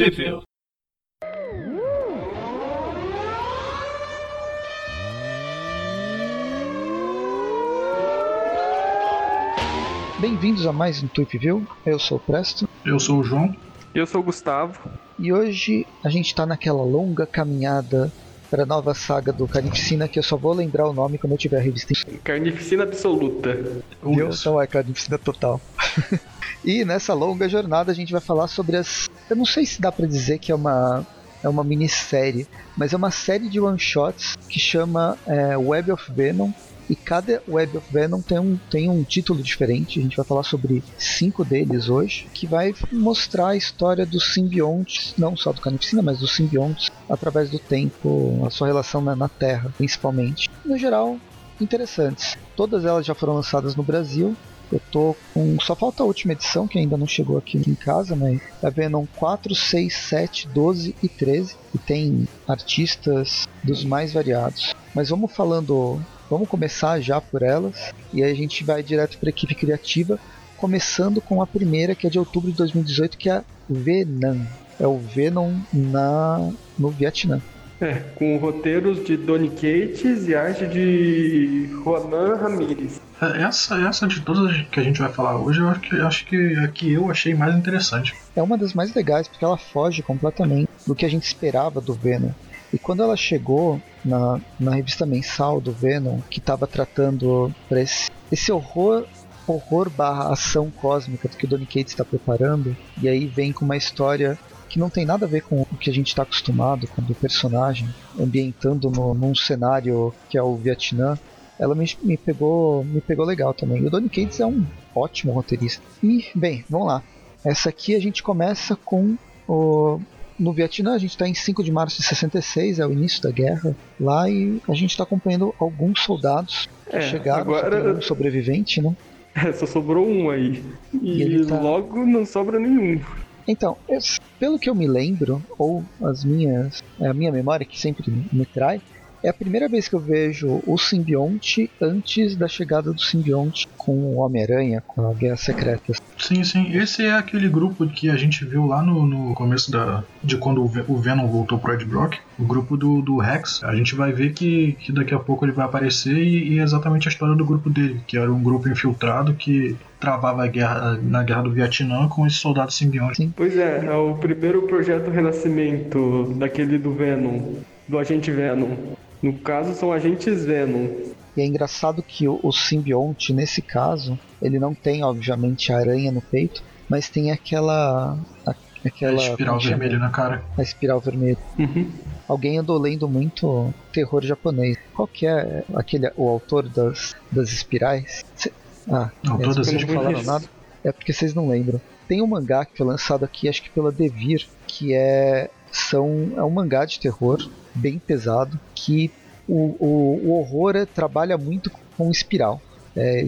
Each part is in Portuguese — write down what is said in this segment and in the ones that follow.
Possível. Bem-vindos a mais um Tweep View. Eu sou o Presto. Eu sou o João. Eu sou o Gustavo. E hoje a gente tá naquela longa caminhada para a nova saga do Carnificina, que eu só vou lembrar o nome quando eu tiver a revista. Carnificina absoluta. Viu? Então é Carnificina total. e nessa longa jornada a gente vai falar sobre as. Eu não sei se dá para dizer que é uma é uma minissérie, mas é uma série de one-shots que chama é, Web of Venom, e cada Web of Venom tem um, tem um título diferente. A gente vai falar sobre cinco deles hoje, que vai mostrar a história dos simbiontes, não só do Carnificina, mas dos simbiontes através do tempo, a sua relação na Terra, principalmente. No geral, interessantes. Todas elas já foram lançadas no Brasil. Eu tô com. Só falta a última edição, que ainda não chegou aqui em casa, mas é Venom 4, 6, 7, 12 e 13. E tem artistas dos mais variados. Mas vamos falando Vamos começar já por elas e aí a gente vai direto para a equipe criativa, começando com a primeira, que é de outubro de 2018, que é a Venom. É o Venom na no Vietnã. É, com roteiros de Donny Cates e arte de Juan Ramírez. É, essa, essa de todas que a gente vai falar hoje, eu acho que, acho que a que eu achei mais interessante. É uma das mais legais, porque ela foge completamente do que a gente esperava do Venom. E quando ela chegou na, na revista mensal do Venom, que estava tratando esse, esse horror horror barra ação cósmica que o Donny Cates está preparando, e aí vem com uma história que não tem nada a ver com o que a gente está acostumado com o personagem, ambientando no, num cenário que é o Vietnã, ela me, me, pegou me pegou legal também. E o Donny Cates é um ótimo roteirista. E, bem, vamos lá. Essa aqui a gente começa com o no Vietnã, a gente está em 5 de março de 66, é o início da guerra lá, e a gente está acompanhando alguns soldados que é, chegaram, agora... um sobrevivente, né? É, só sobrou um aí. E, e tá... logo não sobra nenhum. Então, pelo que eu me lembro, ou as minhas, é a minha memória que sempre me trai, é a primeira vez que eu vejo o simbionte antes da chegada do simbionte com o Homem-Aranha, com a Guerra Secreta. Sim, sim. Esse é aquele grupo que a gente viu lá no, no começo da, de quando o Venom voltou pro Ed Brock. O grupo do, do Rex. A gente vai ver que, que daqui a pouco ele vai aparecer e, e é exatamente a história do grupo dele, que era um grupo infiltrado que travava a guerra na guerra do Vietnã com esses soldados simbiontes. Pois é, é o primeiro projeto Renascimento daquele do Venom, do agente Venom. No caso, são agentes Venom. E é engraçado que o, o simbionte, nesse caso, ele não tem, obviamente, a aranha no peito, mas tem aquela. A, aquela a espiral vermelha na cara. A espiral vermelha. Uhum. Alguém andou lendo muito terror japonês. Qual que é aquele, o autor das, das espirais? Cê, ah, não, todas não falaram nada. É porque vocês não lembram. Tem um mangá que foi lançado aqui, acho que pela Devir, que é são é um mangá de terror bem pesado que o, o, o horror é, trabalha muito com espiral. É,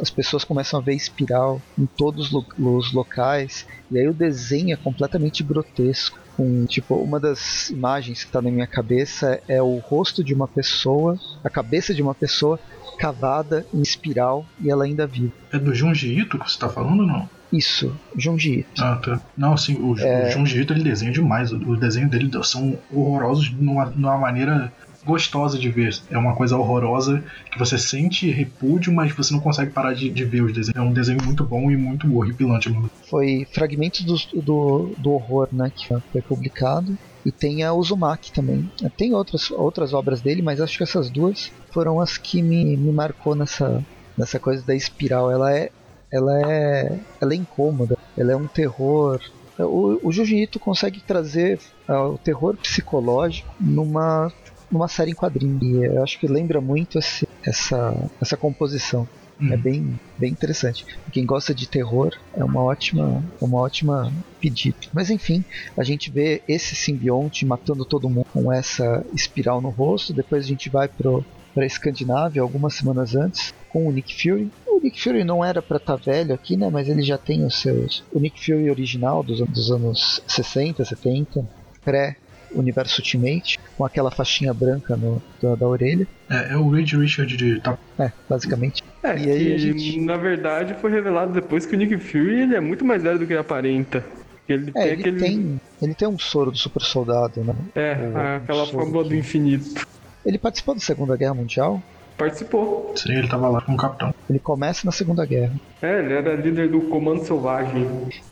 as pessoas começam a ver espiral em todos os locais e aí o desenho é completamente grotesco. Com, tipo, uma das imagens que está na minha cabeça é o rosto de uma pessoa, a cabeça de uma pessoa cavada em espiral e ela ainda vive. É do Junji Ito que você está falando ou não? Isso, Junji Ito. Ah, tá. Não, assim, o, é... o Junji Ito ele desenha demais. Os desenhos dele são horrorosos de uma, de uma maneira gostosa de ver. É uma coisa horrorosa que você sente repúdio, mas você não consegue parar de, de ver os desenhos. É um desenho muito bom e muito horripilante. Mano. Foi fragmentos do, do, do horror, né, que foi publicado. E tem a Uzumaki também. Tem outras, outras obras dele, mas acho que essas duas foram as que me, me marcou nessa, nessa coisa da espiral. Ela é, ela é, ela é incômoda. Ela é um terror. O, o Jiu-Jitsu consegue trazer uh, o terror psicológico numa numa série em quadrinho. E eu acho que lembra muito esse, essa, essa composição. É uhum. bem, bem interessante. Quem gosta de terror é uma ótima, uma ótima pedido. Mas enfim, a gente vê esse simbionte matando todo mundo com essa espiral no rosto. Depois a gente vai pro para a Escandinávia algumas semanas antes com o Nick Fury. O Nick Fury não era para estar tá velho aqui, né? Mas ele já tem os seus. O Nick Fury original dos, dos anos 60, 70, pré Universo Ultimate, com aquela faixinha branca no, da, da orelha. É, é o Reed Richard de. Tá. É, basicamente. É, e aí a gente... na verdade foi revelado depois que o Nick Fury ele é muito mais velho do que ele aparenta. Ele É, tem ele aquele. tem, ele tem um soro do super soldado, né? É, o- aquela soro fórmula do infinito. Ele participou da Segunda Guerra Mundial. Participou. Sim, ele tava lá com o capitão. Ele começa na Segunda Guerra. É, ele era líder do Comando Selvagem.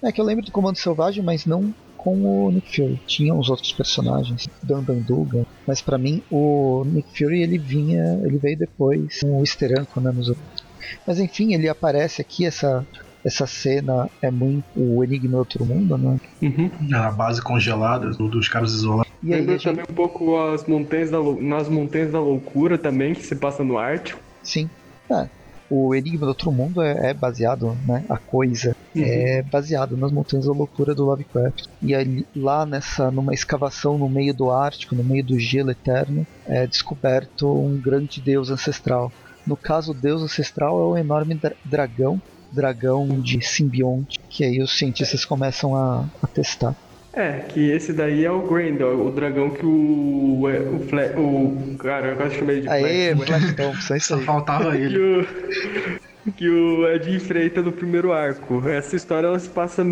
É que eu lembro do Comando Selvagem, mas não com o Nick Fury. Tinha os outros personagens, Dan Banduga, mas pra mim o Nick Fury ele vinha, ele veio depois com o Steranko, né, nos outros. Mas enfim, ele aparece aqui essa essa cena é muito o Enigma do Outro Mundo, né? Uhum. A base congelada do- dos caras isolados. E aí Lembra gente, também um pouco as montanhas da, Lou- nas Montanhas da Loucura também, que se passa no Ártico. sim, é, o Enigma do Outro Mundo é, é baseado, né, a coisa é baseado nas Montanhas da Loucura do Lovecraft. E ali, lá nessa, numa escavação no meio do Ártico, no meio do gelo eterno, é descoberto um grande deus ancestral. No caso, o deus ancestral é o enorme dra- dragão, dragão de simbionte, que aí os cientistas começam a, a testar. É, que esse daí é o Grendel, o dragão que o. O, Fle, o cara, eu quase chamei de Aê, Flash. Flash Thompson, é isso Só faltava que ele. o, que o Ed enfrenta no primeiro arco. Essa história ela se passa,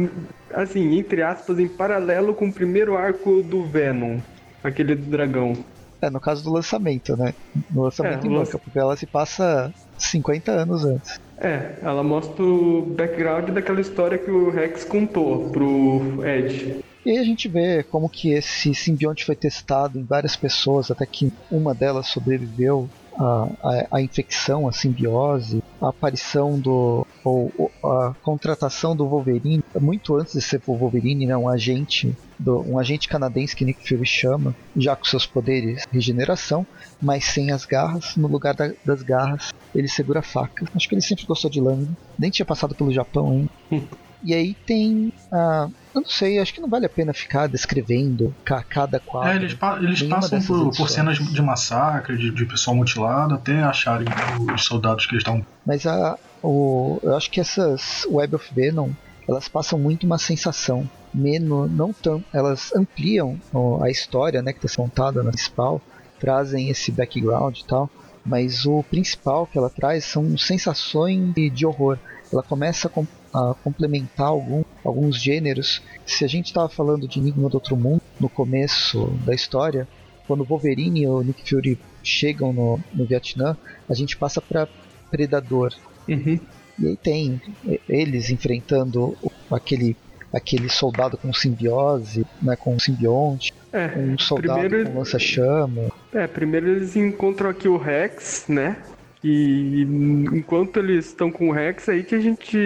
assim, entre aspas, em paralelo com o primeiro arco do Venom, aquele do dragão. É, no caso do lançamento, né? No lançamento É, em o banca, porque ela se passa 50 anos antes. É, ela mostra o background daquela história que o Rex contou pro Ed. E a gente vê como que esse simbionte foi testado em várias pessoas, até que uma delas sobreviveu à, à, à infecção, à simbiose, a aparição do. ou ou a contratação do Wolverine, muito antes de ser o Wolverine, né, um agente. Do, um agente canadense que Nick Fury chama, já com seus poderes de regeneração, mas sem as garras. No lugar da- das garras, ele segura a faca. Acho que ele sempre gostou de lâmina. Nem tinha passado pelo Japão ainda. E aí tem. ah, eu não sei, acho que não vale a pena ficar descrevendo ca- cada quadro. É, eles, pa- eles passam por, por cenas de massacre, de, de pessoal mutilado, até acharem os soldados que eles estão. Mas a, o, eu acho que essas Web of Venom, elas passam muito uma sensação. Menos, não tão, elas ampliam a história né, que está contada na principal, trazem esse background e tal. Mas o principal que ela traz são sensações de, horror. Ela começa a, com- a complementar algum, alguns gêneros. Se a gente estava falando de Enigma do Outro Mundo no começo da história, quando Wolverine e o Nick Fury chegam no, no Vietnã, a gente passa para Predador. Uhum. E aí tem eles enfrentando aquele, aquele soldado com simbiose, né, com simbionte, É, um soldado primeiro, com lança-chama. é, primeiro eles encontram aqui o Rex, né? E enquanto eles estão com o Rex, aí que a gente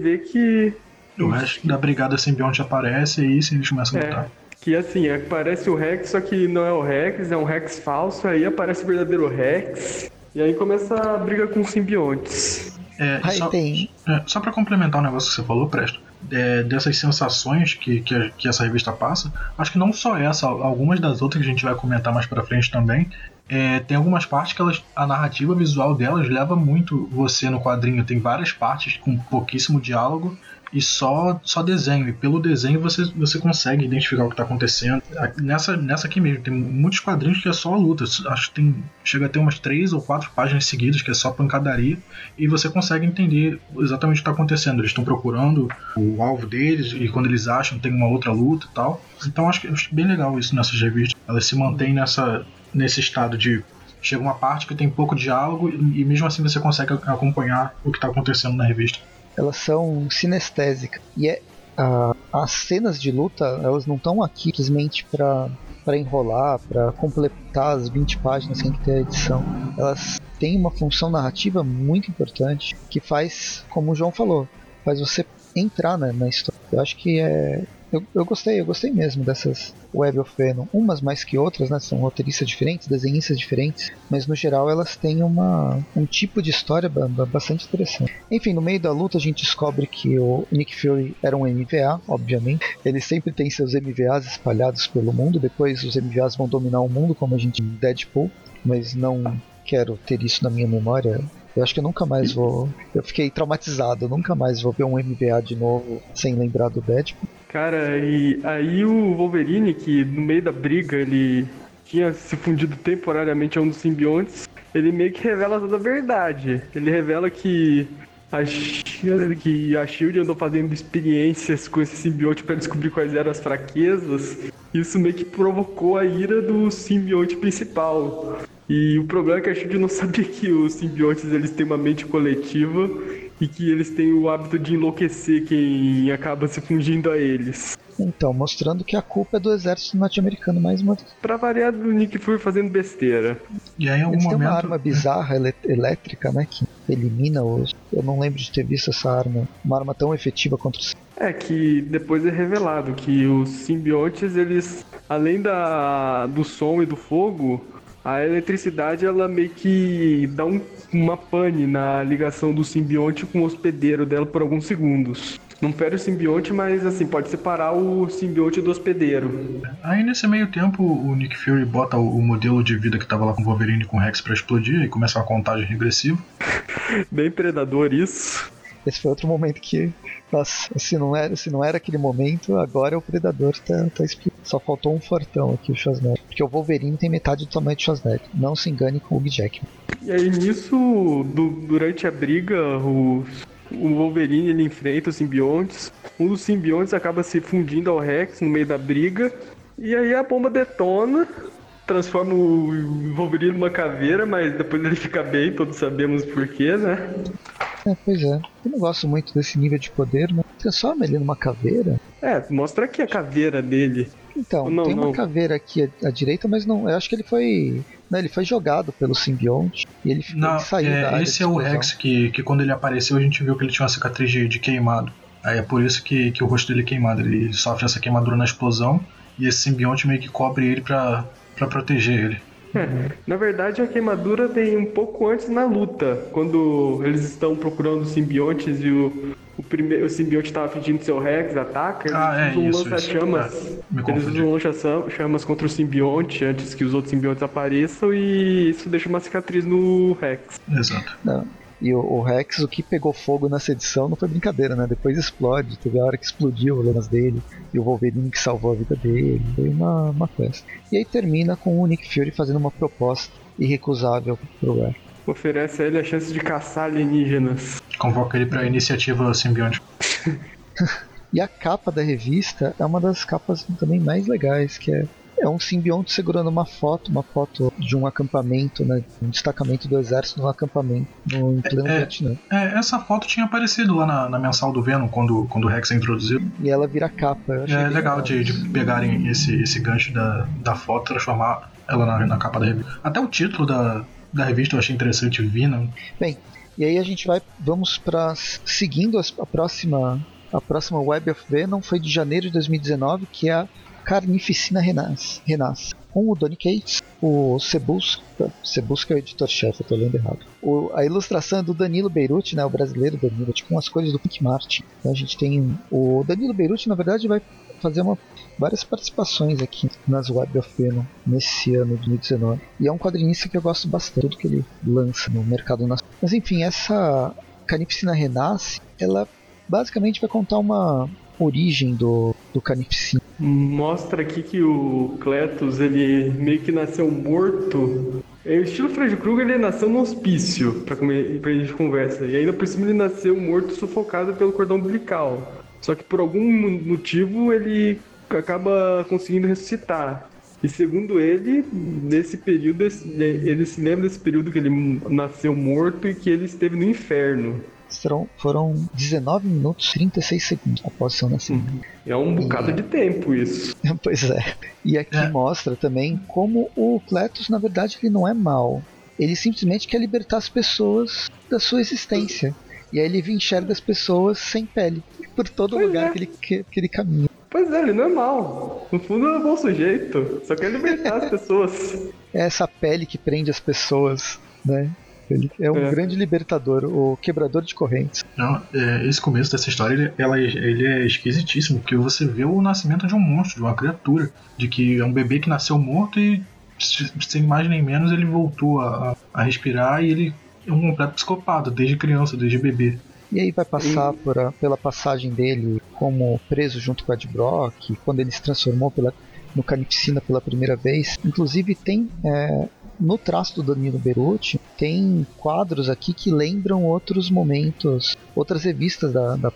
vê que O resto da brigada simbionte aparece e aí sim eles começam a É, lutar. que assim, aparece o Rex, só que não é o Rex, é um Rex falso, aí aparece o verdadeiro Rex, e aí começa a briga com os simbiontes. É, só, tem. é, só pra complementar o negócio que você falou, Presto, é, dessas sensações que, que, que essa revista passa, acho que não só essa, algumas das outras que a gente vai comentar mais pra frente também, é, tem algumas partes que elas, a narrativa visual delas leva muito você no quadrinho. Tem várias partes com pouquíssimo diálogo e só, só desenho. E pelo desenho você, você consegue identificar o que está acontecendo. A- Nessa, nessa aqui mesmo, tem muitos quadrinhos que é só luta. Acho que tem, chega a ter umas três ou quatro páginas seguidas que é só pancadaria. E você consegue entender exatamente o que está acontecendo. Eles estão procurando o alvo deles e quando eles acham tem uma outra luta e tal. Então acho que acho bem legal isso nessas revistas. Elas se mantêm nessa, nesse estado de chega uma parte que tem pouco diálogo e, mesmo assim você consegue a- acompanhar o que está acontecendo na revista. Elas são sinestésicas. E é, a- as cenas de luta, elas não estão aqui simplesmente para para enrolar, para completar as 20 páginas que tem que ter a edição. Elas têm uma função narrativa muito importante que faz, como o João falou, faz você entrar na, na história. Eu acho que é. Eu, eu gostei, eu gostei mesmo dessas Web of Venom. Umas mais que outras, né? São roteiristas diferentes, desenhistas diferentes, mas no geral elas têm uma, um tipo de história ba- ba- bastante interessante. Enfim, no meio da luta a gente descobre que o Nick Fury era um MVA, obviamente. Ele sempre tem seus MVAs espalhados pelo mundo, depois os MVAs vão dominar o mundo, como a gente em Deadpool, mas não quero ter isso na minha memória. Eu acho que eu nunca mais vou. Eu fiquei traumatizado, eu nunca mais vou ver um MVA de novo sem lembrar do Deadpool. Cara, e aí o Wolverine, que no meio da briga ele tinha se fundido temporariamente a um dos simbiontes, ele meio que revela toda a verdade. Ele revela que a que a Shield andou fazendo experiências com esse simbionte para descobrir quais eram as fraquezas. Isso meio que provocou a ira do simbionte principal. E o problema é que a Shield não sabia que os simbiontes eles têm uma mente coletiva e que eles têm o hábito de enlouquecer quem acaba se fundindo a eles. Então, mostrando que a culpa é do exército norte-americano mais uma vez. Pra variar do Nick Fury fazendo besteira. E aí, em algum Eles momento. uma arma bizarra elé- elétrica, né? Que elimina os. Eu não lembro de ter visto essa arma. Uma arma tão efetiva contra os. É que depois é revelado que os simbiontes, eles, além da, do som e do fogo, a eletricidade ela meio que dá um- uma pane na ligação do simbionte com o hospedeiro dela por alguns segundos. Não fere o simbionte, mas assim, pode separar o simbionte do hospedeiro. Aí nesse meio tempo o Nick Fury bota o, modelo de vida que tava lá com o Wolverine e com o Rex pra explodir e começa uma contagem regressiva. Bem predador isso. Esse foi outro momento que. Nossa, se não era, se não era aquele momento, agora o Predador tá, tá. Só faltou um fortão aqui, o Schwarzenegger. Porque o Wolverine tem metade do tamanho do Schwarzenegger. Não se engane com o Hugh Jackman. E aí nisso, du- durante a briga, o, o Wolverine ele enfrenta os simbiontes. Um dos simbiontes acaba se fundindo ao Rex no meio da briga. E aí a bomba detona, transforma o Wolverine numa caveira, mas depois ele fica bem, todos sabemos porquê, né? É, pois é. Eu não gosto muito desse nível de poder, mas transforma ele numa caveira. É, mostra aqui a caveira dele. Então, Não, tem uma não. caveira aqui à, à direita, mas não. Eu acho que ele foi. Não, ele foi jogado pelo simbionte e ele, ficou- Não, ele saiu da é, área esse é o. Rex que, que quando ele apareceu a gente viu que ele tinha uma cicatriz de, de queimado. Aí é por isso que, que o rosto dele é queimado. Ele sofre essa queimadura na explosão e esse simbionte meio que cobre ele pra, pra proteger ele. Na verdade, a queimadura tem um pouco antes na luta, quando eles estão procurando os simbiontes e o, o, primeiro, o simbionte estava fingindo seu Rex, ataca, eles Ah, é, usam isso, lança-chamas. É, me eles usam lança-chamas contra o simbionte antes que os outros simbiontes apareçam e isso deixa uma cicatriz no Rex. Exato. Não. E o, o Rex, o que pegou fogo nessa edição não foi brincadeira, né? Depois explode, teve a hora que explodiu o lance dele, e o Wolverine que salvou a vida dele, foi uma, uma festa. E aí termina com o Nick Fury fazendo uma proposta irrecusável pro Rex. Oferece a ele a chance de caçar alienígenas. Convoca ele pra iniciativa simbionte. E a capa da revista é uma das capas também mais legais, que é, é um simbionte segurando uma foto, uma foto de um acampamento, né? Um destacamento do exército num acampamento no em pleno É. Vietnã. É, essa foto tinha aparecido lá na, na mensal do Venom quando, quando o Rex é introduzido. E ela vira capa. Eu achei É bem legal de, de pegarem esse, esse gancho da, da foto e transformar ela na, na capa da revista. Até o título da, da revista eu achei interessante, Venom. Bem, e aí a gente vai, vamos para seguindo a próxima, a próxima Web of Venom foi de janeiro de 2019, que é a Carnificina Renasce, Renasce com o Donny Cates, o Cebusca, Cebusca é o editor-chefe, eu tô lendo errado. O- a ilustração é do Danilo Beirute, né, o brasileiro Danilo, tipo umas coisas do Pink Martin. Então a gente tem o Danilo Beirute, na verdade, vai fazer uma, várias participações aqui nas Web of Venom nesse ano de 2019. E é um quadrinista que eu gosto bastante, tudo que ele lança no mercado nacional. Mas enfim, essa Carnificina Renasce, ela basicamente vai contar uma origem do, do Carnificina. Mostra aqui que o Cletus, ele meio que nasceu morto. É, o estilo Fred Krueger, ele nasceu no hospício, pra, comer, pra gente conversa. E ainda por cima ele nasceu morto, sufocado pelo cordão umbilical. Só que por algum mo- motivo ele acaba conseguindo ressuscitar. E segundo ele, nesse período, ele se lembra desse período que ele nasceu morto e que ele esteve no inferno. Serão, foram 19 minutos e 36 segundos após seu nascimento. É um bocado de tempo isso. pois é. E aqui É. mostra também como o Cletus, na verdade, ele não é mal. Ele simplesmente quer libertar as pessoas da sua existência. E aí ele enxerga as pessoas sem pele. Por todo Pois lugar é. que, ele, que, que ele caminha. Pois é, ele não é mal. No fundo é um bom sujeito. Só quer libertar as pessoas. É essa pele que prende as pessoas, né? Ele é um É. grande libertador, o quebrador de correntes. Não, é, esse começo dessa história ele, ela, ele é esquisitíssimo, porque você vê o nascimento de um monstro, de uma criatura, de que é um bebê que nasceu morto e, se- sem mais nem menos, ele voltou a, a- respirar e ele é um completo psicopata, desde criança, desde bebê. E aí vai passar por a- pela passagem dele como preso junto com Ed Brock, quando ele se transformou pela, no Carnificina pela primeira vez. Inclusive tem é, no traço do Danilo Beruti tem quadros aqui que lembram outros momentos, outras revistas da, da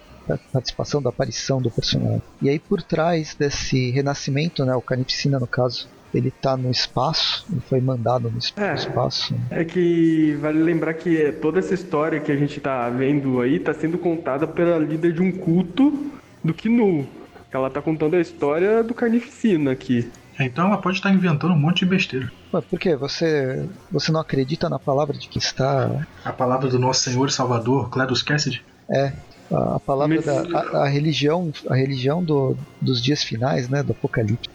participação, da aparição do personagem. E aí por trás desse renascimento, né, o Carnificina no caso, ele tá no espaço, ele foi mandado no É. espaço. É que vale lembrar que toda essa história que a gente tá vendo aí tá sendo contada pela líder de um culto do Knu. Ela tá contando a história do Carnificina aqui. Então ela pode estar inventando um monte de besteira. Mas por quê? Você, você não acredita na palavra de que está A palavra do nosso Senhor e Salvador, Cledus Cassidy, É, a, a palavra Mas- da a, a religião, a religião do, dos dias finais, né, do Apocalipse.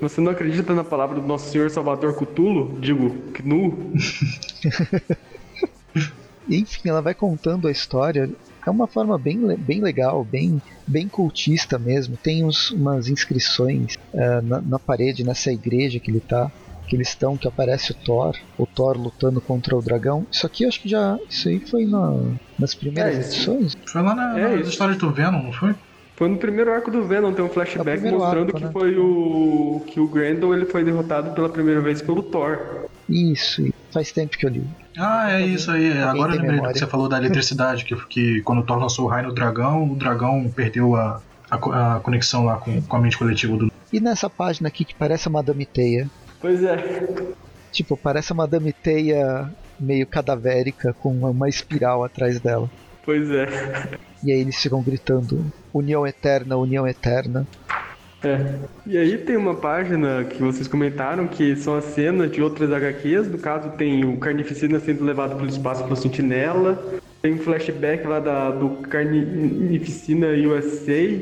Você não acredita na palavra do nosso Senhor Salvador Cthulhu? Digo, Knu? E, enfim, ela vai contando a história. É uma forma bem, bem legal, bem, bem cultista mesmo. Tem uns, umas inscrições eh, na, na parede, nessa igreja que ele tá. Que eles estão, que aparece o Thor, o Thor lutando contra o dragão. Isso aqui eu acho que já. Isso aí foi na, nas primeiras É, edições. foi lá na, É nas histórias do Venom, não foi? Foi no primeiro arco do Venom, tem um É flashback primeiro mostrando arco, que né? foi o. que o Grendel ele foi derrotado pela primeira vez pelo Thor. Isso, e faz tempo que eu li. Ah, é isso aí. Agora eu lembrei do memória? que você falou da eletricidade, que, que quando o Thor lançou o raio no dragão, o dragão perdeu a, a, a conexão lá com, com a mente coletiva do. E nessa página aqui que parece a Madame Teia. Pois é. Tipo, parece a Madame Teia meio cadavérica com uma- uma espiral atrás dela. Pois é. E aí eles ficam gritando: União Eterna, União Eterna. É. E aí tem uma página que vocês comentaram que são as cenas de outras HQs. No caso, tem o Carnificina sendo levado pelo espaço pelo Sentinela. Tem um flashback lá da, do Carnificina USA,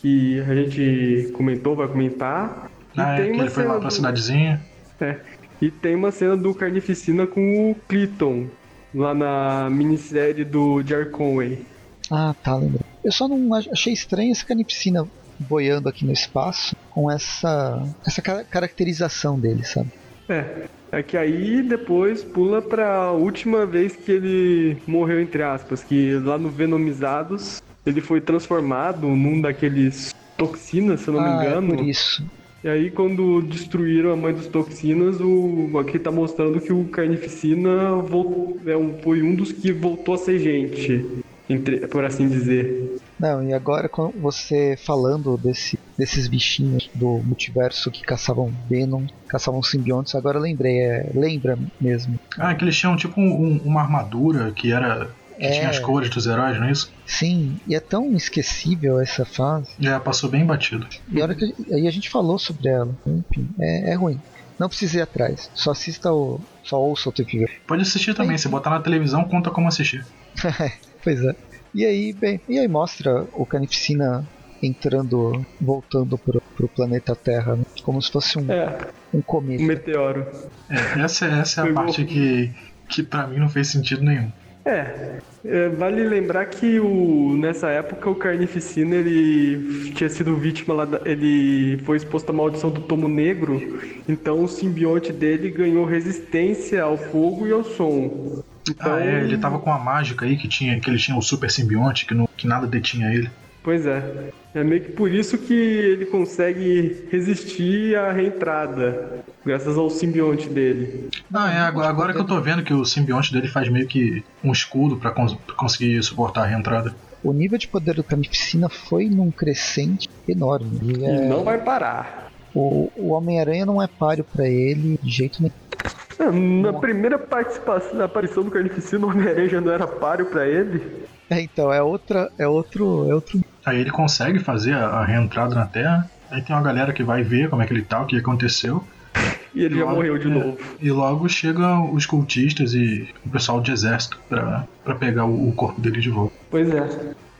que a gente comentou, vai comentar. E Ah, é, tem que uma ele foi lá cena pra do- cidadezinha. É. E tem uma cena do Carnificina com o Cliton, lá na minissérie do Jerry Conway. Ah, tá, lembro. Eu só não ach- achei estranho essa canipsina boiando aqui no espaço com essa, essa ca- caracterização dele, sabe? É. É que aí depois pula pra última vez que ele morreu, entre aspas, que lá no Venomizados ele foi transformado num daqueles toxinas, se eu não ah, me engano. é por isso. E aí quando destruíram a mãe dos toxinas, o aqui tá mostrando que o Carnificina vol- é um, foi um dos que voltou a ser gente, entre, por assim dizer. Não, e agora com você falando desse, desses bichinhos do multiverso que caçavam Venom, caçavam simbiontes, agora eu lembrei, é, lembra mesmo. Ah, que eles tinham tipo um- uma armadura que era. que É. tinha as cores dos heróis, não é isso? Sim, e é tão esquecível essa fase. É, passou bem batido. E a hora que a- aí a gente falou sobre ela. Enfim, é, é ruim. Não precisa ir atrás. Só assista o. Só ouça o TV. Pode assistir também, se botar na televisão, conta como assistir. pois é. E aí, bem, e aí mostra o Carnificina entrando, voltando pro, pro planeta Terra, né? como se fosse um, É, um um cometa. meteoro. É, essa, essa é a Pegou. parte que, que pra mim não fez sentido nenhum. É, é, vale lembrar que o, nessa época o Carnificina ele tinha sido vítima lá, da- ele foi exposto à maldição do tomo negro, então o simbionte dele ganhou resistência ao fogo e ao som. Então, Ah, é, ele tava com a mágica aí que, tinha, que ele tinha o super simbionte, que, não, que nada detinha ele. Pois é, é meio que por isso que ele consegue resistir à reentrada, graças ao simbionte dele. Ah, é, agora, agora que eu tô vendo que o simbionte dele faz meio que um escudo pra, cons- conseguir suportar a reentrada. O nível de poder do Carnificina foi num crescente enorme. E E é- não vai parar. o o Homem-Aranha não é páreo pra ele de jeito nenhum. Na primeira participação, na aparição do Carnificina, o Homem-Aranha já não era páreo pra ele. É, então, é outra. É outro. É outro. Aí ele consegue fazer a, a reentrada na Terra. Aí tem uma galera que vai ver como é que ele tá, o que aconteceu. E ele já Logo- morreu de é, novo. E logo chegam os cultistas e o pessoal de exército pra, pra pegar o, o corpo dele de volta. Pois é.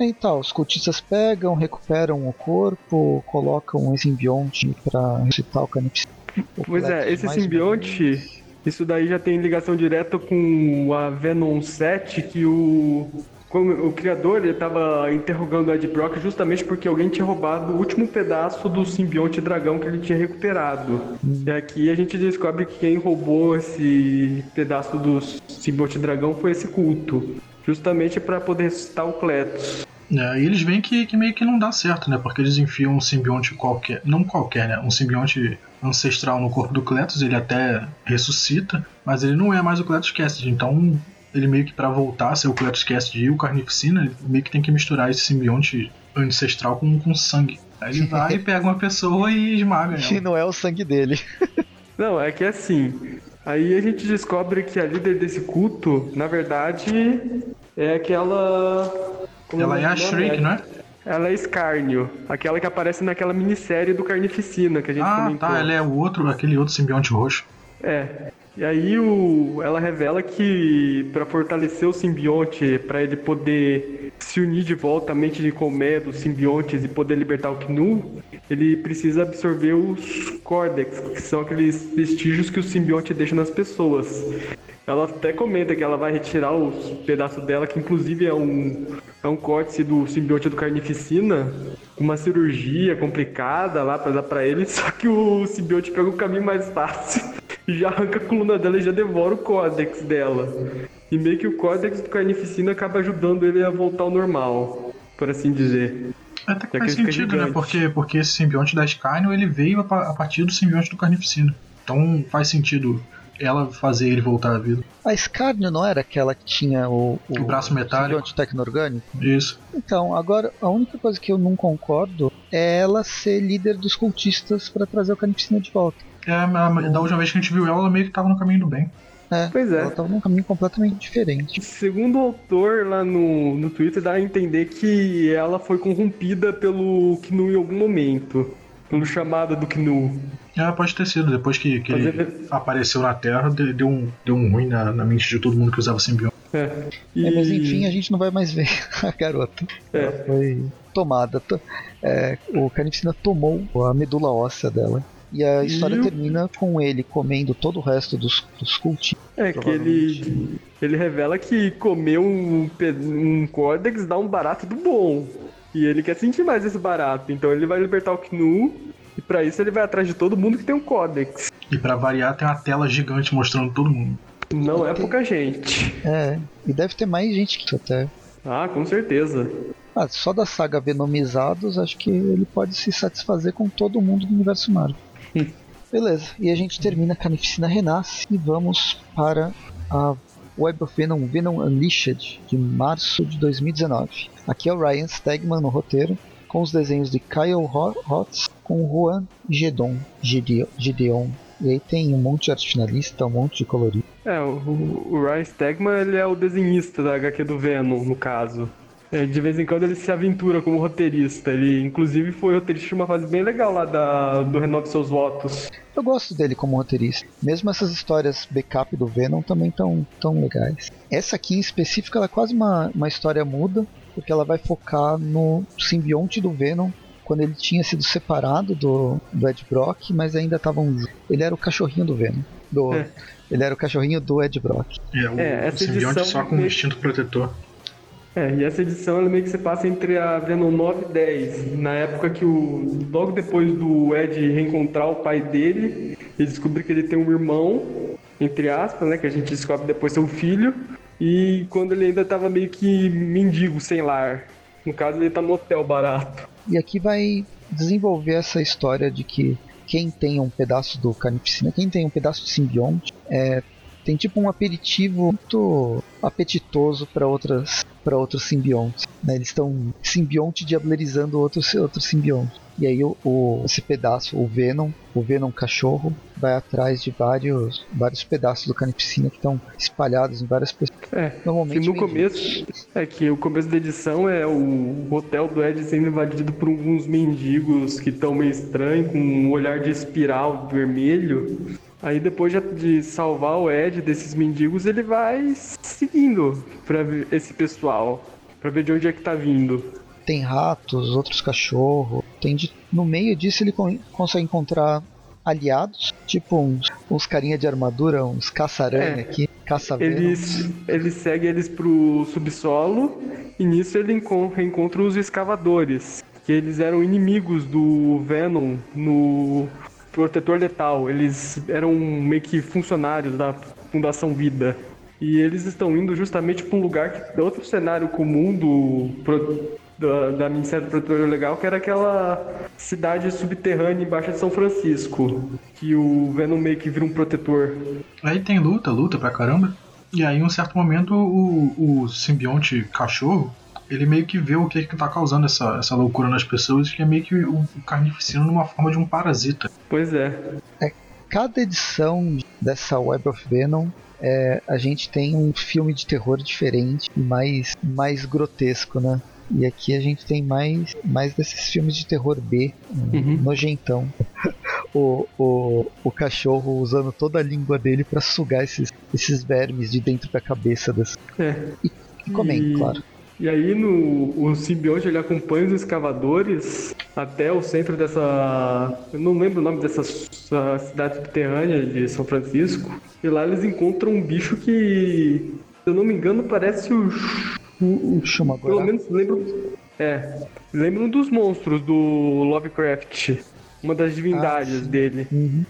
Então, os cultistas pegam, recuperam o corpo, colocam um simbionte pra ressuscitar o Carnificina. O Pois é, esse simbionte, isso daí já tem ligação direta com a Venom 7, que o. como o criador ele tava interrogando o Ed Brock justamente porque alguém tinha roubado o último pedaço do simbionte dragão que ele tinha recuperado. E aqui a gente descobre que quem roubou esse pedaço do simbionte dragão foi esse culto. Justamente para poder ressuscitar o Cletus. É, e eles veem que, que meio que não dá certo, né? Porque eles enfiam um simbionte qualquer. Não qualquer, né? Um simbionte ancestral no corpo do Cletus, ele até ressuscita, mas ele não é mais o Cletus Cassidy, então ele meio que para voltar a ser o Cletus Cassidy e o Carnificina, ele meio que tem que misturar esse simbionte ancestral com, com sangue. Aí ele vai, pega uma pessoa e esmaga ela. E não é o sangue dele. Não, é que assim, aí a gente descobre que a líder desse culto, na verdade, é aquela. como Ela é a o nome? Shriek, não é? Ela é Scarnio, aquela que aparece naquela minissérie do Carnificina que a gente Ah, comentou. tá, ela é o outro, aquele outro simbionte roxo. É. E aí o, ela revela que para fortalecer o simbionte, para ele poder se unir de volta à mente de Colmé dos simbiontes e poder libertar o Knu, ele precisa absorver os Cordex, que são aqueles vestígios que o simbionte deixa nas pessoas. Ela até comenta que ela vai retirar os pedaços dela, que inclusive é um, é um córtice do simbionte do Carnificina, uma cirurgia complicada lá pra dar pra ele, só que o simbionte pega o caminho mais fácil e já arranca a coluna dela e já devora o códex dela. E meio que o códex do Carnificina acaba ajudando ele a voltar ao normal, por assim dizer. Até que Já faz que sentido, né? Porque, porque esse simbionte da Skyno, ele veio a partir do simbionte do Carnificina. Então faz sentido ela fazer ele voltar à vida. A Scarnio não era aquela que tinha o, O braço metálico. simbionte tecno-orgânico? Isso. Então, agora, a única coisa que eu não concordo é ela ser líder dos cultistas pra trazer o Carnificina de volta. É, a- a- da última vez que a gente viu ela, ela meio que tava no caminho do bem. É, Pois é. ela tava num caminho completamente diferente. Segundo o autor lá no, no Twitter, dá a entender que ela foi corrompida pelo Knu em algum momento. Pelo chamado do Knu. É, pode ter sido. Depois que, que ele ele- apareceu na Terra, de- deu um, deu um ruim na, na mente de todo mundo que usava simbionte. É. E... É, mas enfim, a gente não vai mais ver a garota. É. Ela foi tomada. to- é, o Carnificina tomou a medula óssea dela. E a história E termina com ele comendo todo o resto dos, dos cultistas. É que ele, ele revela que comer um, um córdex dá um barato do bom. E ele quer sentir mais esse barato. Então ele vai libertar o Knu. E pra isso ele vai atrás de todo mundo que tem um códex. E pra variar, tem uma tela gigante mostrando todo mundo. Não é pouca gente. É, e deve ter mais gente que isso até. Ah, com certeza. Ah, só da saga Venomizados, acho que ele pode se satisfazer com todo mundo do universo Marvel. Beleza, e a gente termina Carnificina Renasce e vamos para a Web of Venom, Venom Unleashed, de março de 2019. Aqui é o Ryan Stegman no roteiro, com os desenhos de Kyle Ho- Hotz com Juan Gedon, Gedeo- Gedeon. E aí tem um monte de arte finalista, um monte de colorido. É, o, o Ryan Stegman ele é o desenhista da HQ do Venom, no caso. É, de vez em quando ele se aventura como roteirista. Ele, inclusive, foi roteirista de uma fase bem legal lá da, do Renove Seus Votos. Eu gosto dele como roteirista. Mesmo essas histórias backup do Venom também tão, tão legais. Essa aqui em específico ela é quase uma, uma história muda, porque ela vai focar no simbionte do Venom quando ele tinha sido separado do, do Ed Brock, mas ainda estavam. Ele era o cachorrinho do Venom. Do, É. Ele era o cachorrinho do Ed Brock. É, o, É, o essa simbionte edição só com um meio- instinto protetor. É, e essa edição ela meio que se passa entre a Venom 9 e 10. Na época que o. Logo depois do Ed reencontrar o pai dele, ele descobre que ele tem um irmão, entre aspas, né? Que a gente descobre depois ser um filho. E quando ele ainda tava meio que mendigo, sem lar. No caso, ele tá no hotel barato. E aqui vai desenvolver essa história de que quem tem um pedaço do carnificina, quem tem um pedaço de simbionte, é, tem tipo um aperitivo muito apetitoso para outras para outros simbiontes. né? Eles estão simbionte diablerizando outros outros simbiontes. E aí o, o- esse pedaço, o Venom, o Venom cachorro, vai atrás de vários vários pedaços do carnificina que estão espalhados em várias pessoas. É, que no começo. É que o começo da edição é o hotel do Ed sendo invadido por alguns mendigos que estão meio estranhos, com um olhar de espiral vermelho. Aí depois de- salvar o Ed desses mendigos, ele vai seguindo ver esse pessoal. Pra ver de onde é que tá vindo. Tem ratos, outros cachorros. Tem de- no meio disso ele con- consegue encontrar aliados, tipo uns, uns carinha de armadura, uns caça-aranha É. aqui, caça Ele, ele segue eles pro subsolo e nisso ele encon- reencontra os escavadores, que eles eram inimigos do Venom no Protetor Letal. Eles eram meio que funcionários da Fundação Vida. E eles estão indo justamente para um lugar que é outro cenário comum do, da, da Ministério do Protetor Legal, que era aquela cidade subterrânea embaixo de São Francisco, que o Venom meio que vira um protetor. Aí tem luta, luta pra caramba. E aí, em um certo momento, o, o simbionte cachorro, ele meio que vê o que, que tá causando essa, essa loucura nas pessoas, que é meio que o, o carnificino numa forma de um parasita. Pois é. É, cada edição dessa Web of Venom é, a gente tem um filme de terror diferente, mais, mais grotesco, né? E aqui a gente tem mais, mais desses filmes de terror B, Uhum. nojentão. O, o, o cachorro usando toda a língua dele pra sugar esses, esses vermes de dentro da cabeça das, É. e comendo, E- claro. E aí no, o simbionte ele acompanha os escavadores até o centro dessa. Eu não lembro o nome dessa cidade subterrânea de São Francisco. E lá eles encontram um bicho que, se eu não me engano, parece o. O- o- Chama pelo agora. menos lembro. É. Lembro um dos monstros do Lovecraft. Uma das divindades dele. Uhum.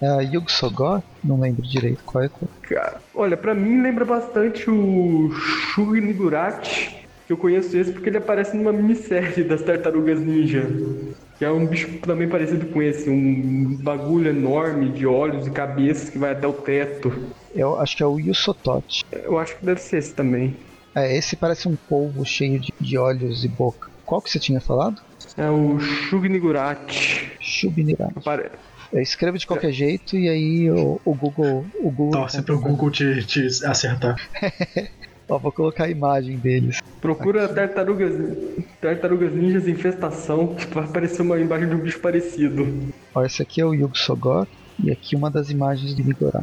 É a Yug Sogor? Não lembro direito qual é qual. Cara, olha, pra mim lembra bastante o Shugnigurat, que eu conheço esse porque ele aparece numa minissérie das Tartarugas Ninja. Que é um bicho também parecido com esse, um bagulho enorme de olhos e cabeças que vai até o teto. Eu acho que é o Yusotot. Eu acho que deve ser esse também. É, esse parece um polvo cheio de, de olhos e boca. Qual que você tinha falado? É o Shugnigurat. Shubnirat. Apare... Eu escrevo de qualquer jeito e aí o, o Google. O Google Torce pro Google te, te acertar. Ó, vou colocar a imagem deles. Procura tartarugas, tartarugas ninjas infestação, que vai aparecer uma imagem de um bicho parecido. Ó, esse aqui é o Yug Sogor e aqui uma das imagens de Nigoran.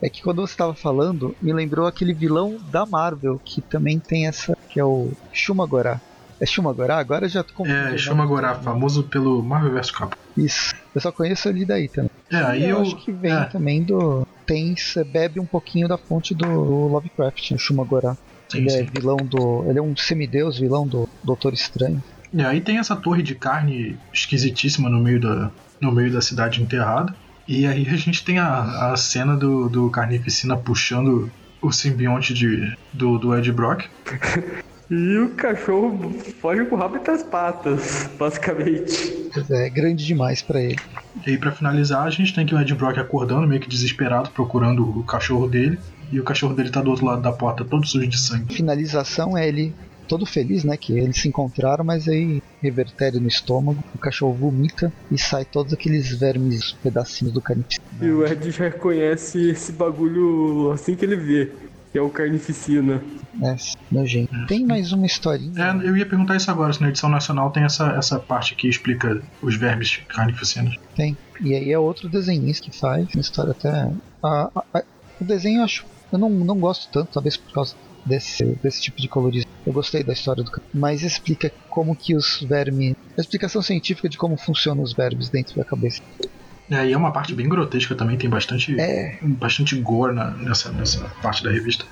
É que quando você estava falando, me lembrou aquele vilão da Marvel que também tem essa, que é o Shumagorá. É Shumagorá? Agora eu já tô confundindo É, nome. chama agora, famoso pelo Marvel vs Capcom. Isso. Eu só conheço ele daí também. É, aí eu eu. acho que vem é, também do. Tem, bebe um pouquinho da fonte do Lovecraft, o Shumagorá. sim, Ele é sim. vilão do. Ele é um semideus, vilão do Doutor Estranho. É, aí tem essa torre de carne esquisitíssima no meio da, no meio da cidade enterrada. E aí a gente tem a, a cena do, do Carnificina puxando o simbionte de, do, do Ed Brock. E o cachorro foge com o rabo entre as patas, basicamente. Pois é, é grande demais pra ele. E aí pra finalizar a gente tem que o Ed Brock acordando, meio que desesperado, procurando o cachorro dele. E o cachorro dele tá do outro lado da porta, todo sujo de sangue. Finalização é ele todo feliz, né? Que eles se encontraram, mas aí revertério no estômago, o cachorro vomita e sai todos aqueles vermes, pedacinhos do carnificina. E o Ed já reconhece esse bagulho assim que ele vê, que é o carnificina. É, nojento. Tem mais uma historinha. É, eu ia perguntar isso agora, se na edição nacional tem essa, essa parte que explica os vermes carnificinos. Tem. E aí é outro desenhista que faz, uma história até. a- a- a- o desenho eu acho. Eu não, não gosto tanto, talvez por causa desse, desse tipo de colorismo. Eu gostei da história do cara. Mas explica como que os vermes. A explicação científica de como funcionam os vermes dentro da cabeça. É, e é uma parte bem grotesca também, tem bastante, É. bastante gore na- nessa, nessa parte da revista.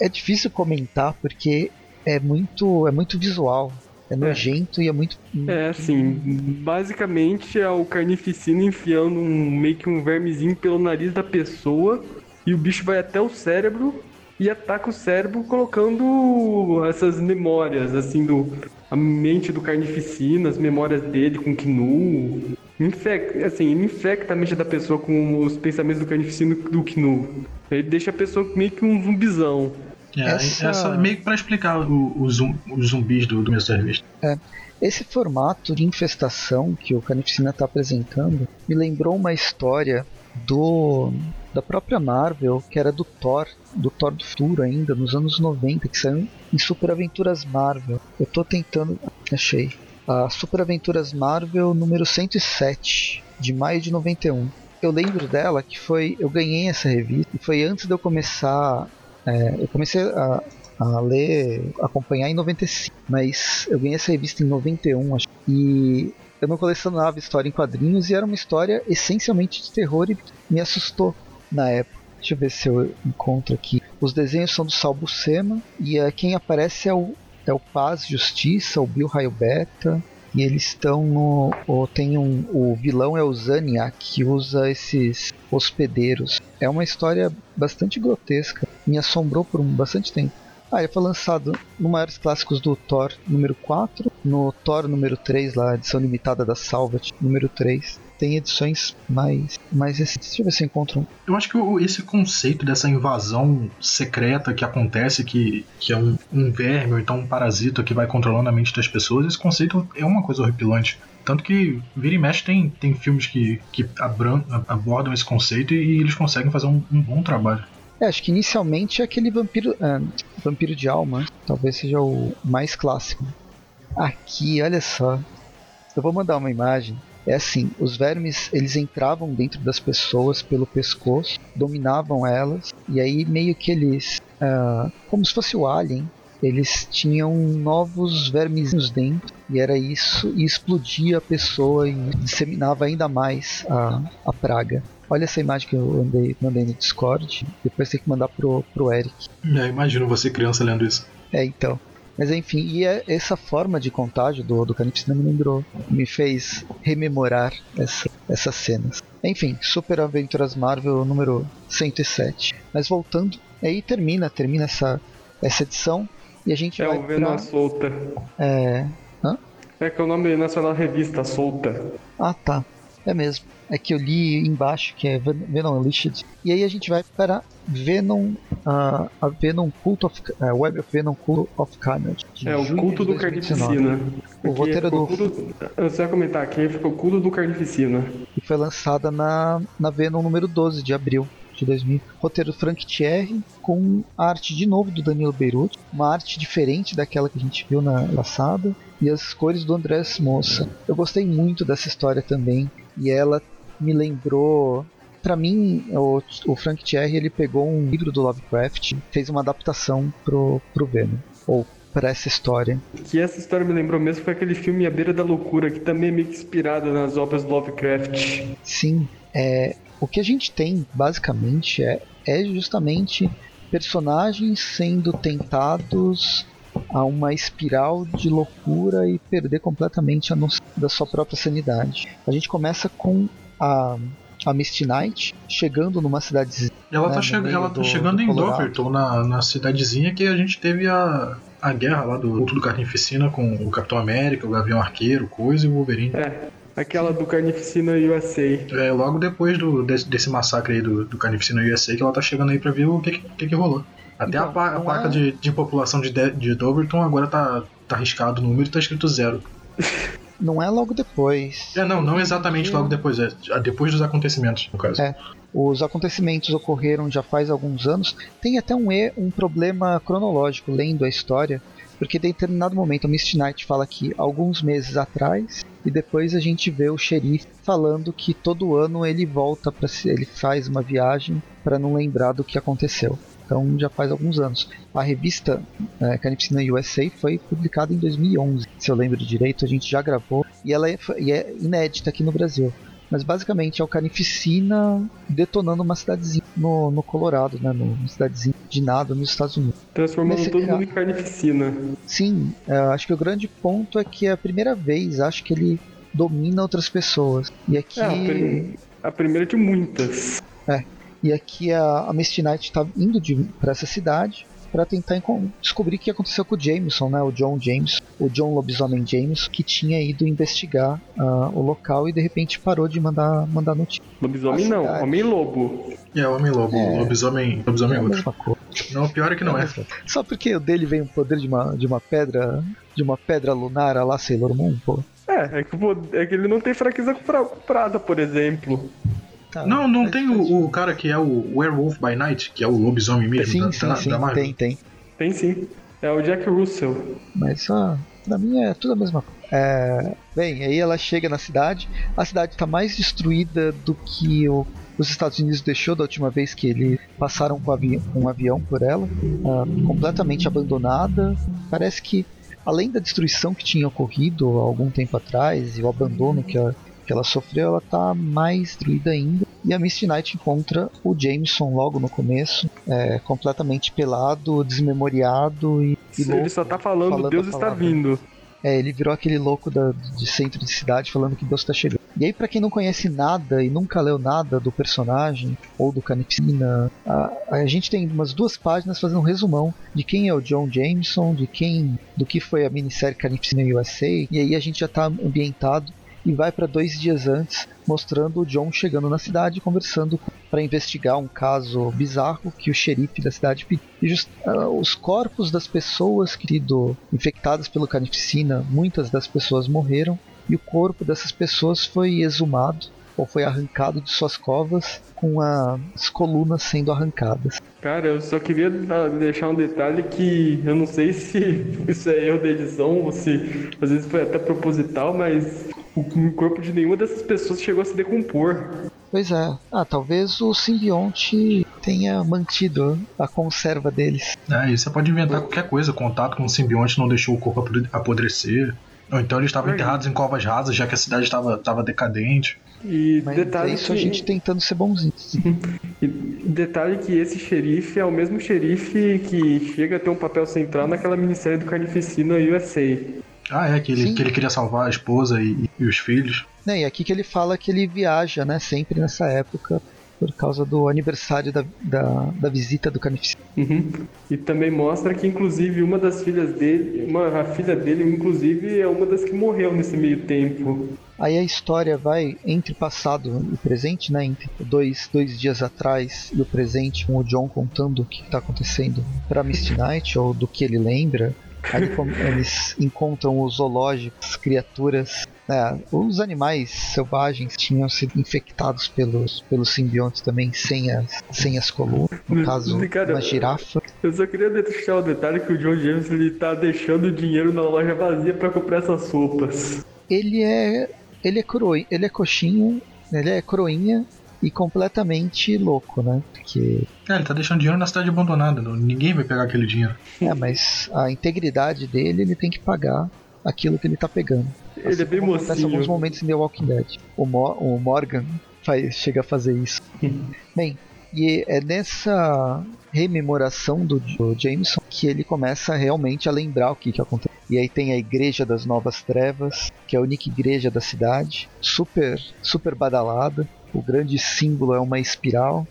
É difícil comentar porque é muito. é muito visual. É nojento e é muito. É, assim, basicamente é o carnificina enfiando um, meio que um vermezinho pelo nariz da pessoa e o bicho vai até o cérebro e ataca o cérebro colocando essas memórias, assim, do a mente do carnificina, as memórias dele com Knu. Infecta, assim, ele infecta a mente da pessoa com os pensamentos do carnificina e do Knu. Ele deixa a pessoa meio que um zumbizão. É, Essa- essa... meio que pra explicar o, o zum- os zumbis do, do começo da revista. Esse formato de infestação que o Carnificina está apresentando me lembrou uma história do da própria Marvel, que era do Thor, do Thor do futuro ainda, nos anos 90, que saiu em Super Aventuras Marvel. Eu tô tentando. Achei. A Super Aventuras Marvel número 107, de maio de 91. Eu lembro dela que foi. Eu ganhei essa revista e foi antes de eu começar. é, eu comecei a, a ler, acompanhar em 95, mas eu ganhei essa revista em 91, acho. E eu não colecionava história em quadrinhos e era uma história essencialmente de terror e me assustou na época. Deixa eu ver se eu encontro aqui. Os desenhos são do Sal Buscema e uh, quem aparece é o, é o Paz Justiça, o Bill Raio Beta. E eles estão no. Ou tem um, o vilão é o Zaniac, que usa esses hospedeiros. É uma história bastante grotesca. Me assombrou por bastante tempo. Ah, ele foi lançado no maiores clássicos do Thor número 4, no Thor número 3, lá, edição limitada da Salvat número 3. Tem edições mais, mais recentes. Deixa eu ver se eu encontro um. Eu acho que esse conceito dessa invasão secreta que acontece, que, que é um, um verme ou então um parasita que vai controlando a mente das pessoas, esse conceito é uma coisa horripilante. Tanto que vira e mexe tem, tem filmes que, que abram- abordam esse conceito e, eles conseguem fazer um, um bom trabalho. É, acho que inicialmente é aquele vampiro, ah, vampiro de alma. Talvez seja o mais clássico. Aqui, olha só. Eu vou mandar uma imagem. É assim, os vermes eles entravam dentro das pessoas pelo pescoço, dominavam elas e aí meio que eles, ah, como se fosse o alien, eles tinham novos vermezinhos dentro e era isso e explodia a pessoa e disseminava ainda mais a, a praga. Olha essa imagem que eu andei, mandei no Discord. Depois tem que mandar pro, pro Eric. É, imagino você criança lendo isso. É, então. Mas enfim, e é- essa forma de contágio do, do Carnificina me lembrou, me fez rememorar essa, essas cenas. Enfim, Super Aventuras Marvel número 107. Mas voltando, aí termina, termina essa, essa edição e a gente É vai o Venom pra... Solta. É... Hã? É que é o nome nacional revista Solta. Ah, tá. É mesmo. É que eu li embaixo que é Ven- Venom Unleashed. E aí a gente vai para Venom, ah, a Venom Cult of, eh, Web of Venom Cult of Carnage. É o culto do 2019. Carnificina. O roteiro do- culto- Você vai comentar aqui, ficou o culto do Carnificina. E foi lançada na, na Venom número 12 de abril de 2000. Roteiro Frank Thierry, com arte de novo do Danilo Beirut, uma arte diferente daquela que a gente viu na passada, e as cores do Andrés Moça. Eu gostei muito dessa história também, e ela me lembrou. Pra mim, o, o Frank Thierry ele pegou um livro do Lovecraft, fez uma adaptação pro, pro Venom, ou para essa história. Que essa história me lembrou mesmo foi aquele filme A Beira da Loucura, que também é meio que inspirado nas obras do Lovecraft. Sim, é, o que a gente tem basicamente é, é justamente personagens sendo tentados a uma espiral de loucura e perder completamente a noção da sua própria sanidade. A gente começa com a, a Misty Knight chegando numa cidadezinha. Ela né, tá, che- ela tá do- chegando do em. Doverton, na, na cidadezinha que a gente teve a, a guerra lá do culto do Carnificina com o Capitão América, o Gavião Arqueiro, coisa e o Wolverine. É, aquela do Carnificina USA. É logo depois do, desse, desse massacre aí do, do Carnificina USA que ela tá chegando aí pra ver o que, que, que, que rolou. Até Então, a, a placa é- de, de população de, de, de Doverton agora tá, tá riscado o número e tá escrito zero. Não é logo depois. É, não, não exatamente logo depois, é depois dos acontecimentos, no caso. É. Os acontecimentos ocorreram já faz alguns anos. Tem até um, e- um problema cronológico lendo a história, porque em determinado momento a Misty Knight fala que alguns meses atrás, e depois a gente vê o xerife falando que todo ano ele volta para ele faz uma viagem para não lembrar do que aconteceu. Então já faz alguns anos. A revista é, Carnificina USA foi publicada em 2011, se eu lembro direito, a gente já gravou e ela é, e é inédita aqui no Brasil. Mas basicamente é o Carnificina detonando uma cidadezinha no, no Colorado, né? Uma cidadezinha de nada nos Estados Unidos. Transformando Nesse todo mundo em Carnificina. Sim, é, acho que o grande ponto é que é a primeira vez, acho que ele domina outras pessoas. E aqui, É, a, prim- a primeira de muitas. E aqui a, a Misty Knight está indo para essa cidade para tentar descobrir o que aconteceu com o Jameson, né? O John James, o John Lobisomem James, que tinha ido investigar ah, o local e de repente parou de mandar, mandar notícia. Lobisomem não, cidade. Homem-Lobo. É, Homem-Lobo, É. lobisomem, lobisomem É é outro. Não, o pior é que não é. Só porque o dele vem o poder de uma, de uma pedra. De uma pedra lunar a lá Sailor Moon, pô. É, é que, é que ele não tem fraqueza com, pra- com prada, por exemplo. Tá, Não, não tem o, o cara que é o Werewolf by Night, que é o lobisomem mesmo Sim, da, sim, da, sim, da Marvel? tem, tem. Tem sim. É o Jack Russell. Mas só. Pra mim é tudo a mesma coisa. É, bem, aí ela chega na cidade. A cidade está mais destruída do que o- os Estados Unidos deixou da última vez que eles passaram com avi- um avião por ela. ah, completamente abandonada. Parece que, além da destruição que tinha ocorrido há algum tempo atrás e o abandono que ela, que ela sofreu, ela está mais destruída ainda. E a Misty Knight encontra o Jameson logo no começo, é, completamente pelado, desmemoriado e, e ele louco. só tá falando, falando Deus está vindo. É, ele virou aquele louco da, de centro de cidade falando que Deus tá chegando. E aí, para quem não conhece nada e nunca leu nada do personagem ou do Carnificina, a, a gente tem umas duas páginas fazendo um resumão de quem é o John Jameson, de quem, do que foi a minissérie Carnificina USA, e aí a gente já está ambientado e vai para dois dias antes, mostrando o John chegando na cidade conversando para investigar um caso bizarro que o xerife da cidade pediu. E just, uh, os corpos das pessoas, querido, infectadas pelo carnificina, muitas das pessoas morreram e o corpo dessas pessoas foi exumado ou foi arrancado de suas covas com as colunas sendo arrancadas. Cara, eu só queria deixar um detalhe que eu não sei se isso é erro da edição ou se às vezes foi até proposital, mas o corpo de nenhuma dessas pessoas chegou a se decompor. Pois é. Ah, talvez o simbionte tenha mantido a conserva deles. É, e você pode inventar qualquer coisa. Contato com o simbionte não deixou o corpo apodrecer. Ou então eles estavam enterrados em covas rasas, já que a cidade estava decadente. E Mas detalhe é isso que... a gente tentando ser bonzinho. e detalhe que esse xerife é o mesmo xerife que chega a ter um papel central naquela minissérie do Carnificina USA. Ah, é, que ele, que ele queria salvar a esposa e, e os filhos. É, e aqui que ele fala que ele viaja, né, sempre nessa época, por causa do aniversário da, da, da visita do Carnificina. Uhum. E também mostra que, inclusive, uma das filhas dele, uma, a filha dele, inclusive, é uma das que morreu nesse meio tempo. Aí a história vai entre passado e presente, né? Entre dois, dois dias atrás e o presente, com o John contando o que está acontecendo para Misty Knight, ou do que ele lembra. Aí eles encontram os zoológicos, criaturas né, os animais selvagens tinham sido infectados pelos, pelos simbiontes também, sem as, sem as colunas. No caso, Cara, uma girafa. Eu só queria deixar o detalhe que o John James ele tá deixando o dinheiro na loja vazia para comprar essas roupas. Ele é. Ele é coroinha, ele é coxinha, ele é coroinha e completamente louco, né? Porque... É, ele tá deixando dinheiro na cidade abandonada, ninguém vai pegar aquele dinheiro. É, mas a integridade dele ele tem que pagar aquilo que ele tá pegando. Ele assim, é bem mocinho. Acontece alguns momentos em The Walking Dead. O, Mo o Morgan faz, chega a fazer isso. bem, e é nessa rememoração do, do, Jameson que ele começa realmente a lembrar o que, que aconteceu. E aí tem a Igreja das Novas Trevas, que é a única igreja da cidade, super, super badalada. O grande símbolo é uma espiral.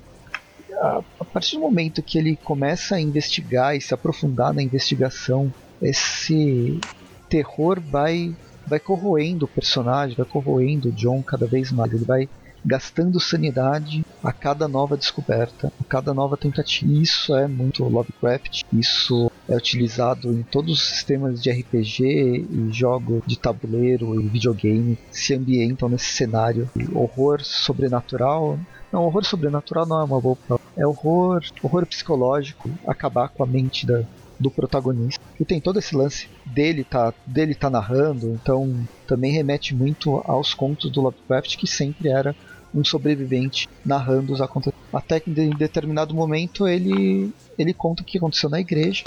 A, partir do momento que ele começa a investigar e se aprofundar na investigação, esse terror vai vai corroendo o personagem, vai corroendo o John cada vez mais. Ele vai gastando sanidade a cada nova descoberta, a cada nova tentativa. Isso é muito Lovecraft. Isso é utilizado em todos os sistemas de RPG e jogos de tabuleiro e videogame se ambientam nesse cenário. Horror sobrenatural. Não, horror sobrenatural não é uma boa. É horror, horror psicológico, acabar com a mente da, do protagonista. E tem todo esse lance dele tá, dele tá narrando, então também remete muito aos contos do Lovecraft, que sempre era um sobrevivente narrando os acontecimentos. Até que em determinado momento ele, ele conta o que aconteceu na igreja.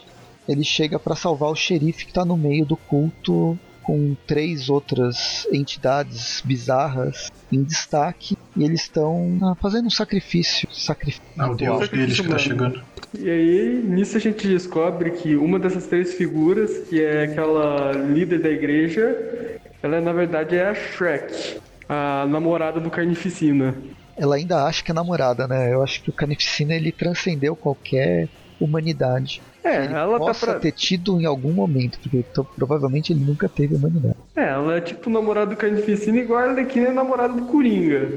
Ele chega para salvar o xerife que está no meio do culto com três outras entidades bizarras em destaque e eles estão ah, fazendo um sacrifício. sacrifício ah, o deus deles que tá chegando. E aí, nisso a gente descobre que uma dessas três figuras, que é aquela líder da igreja, ela na verdade é a Shrek, a namorada do Carnificina. Ela ainda acha que é namorada, né? Eu acho que o Carnificina ele transcendeu qualquer humanidade. É, ele ela tá possa tá pra... ter tido em algum momento, porque então, provavelmente ele nunca teve humanidade. É, ela é tipo namorada do Carnificina igual a Arlequina é namorada do Coringa.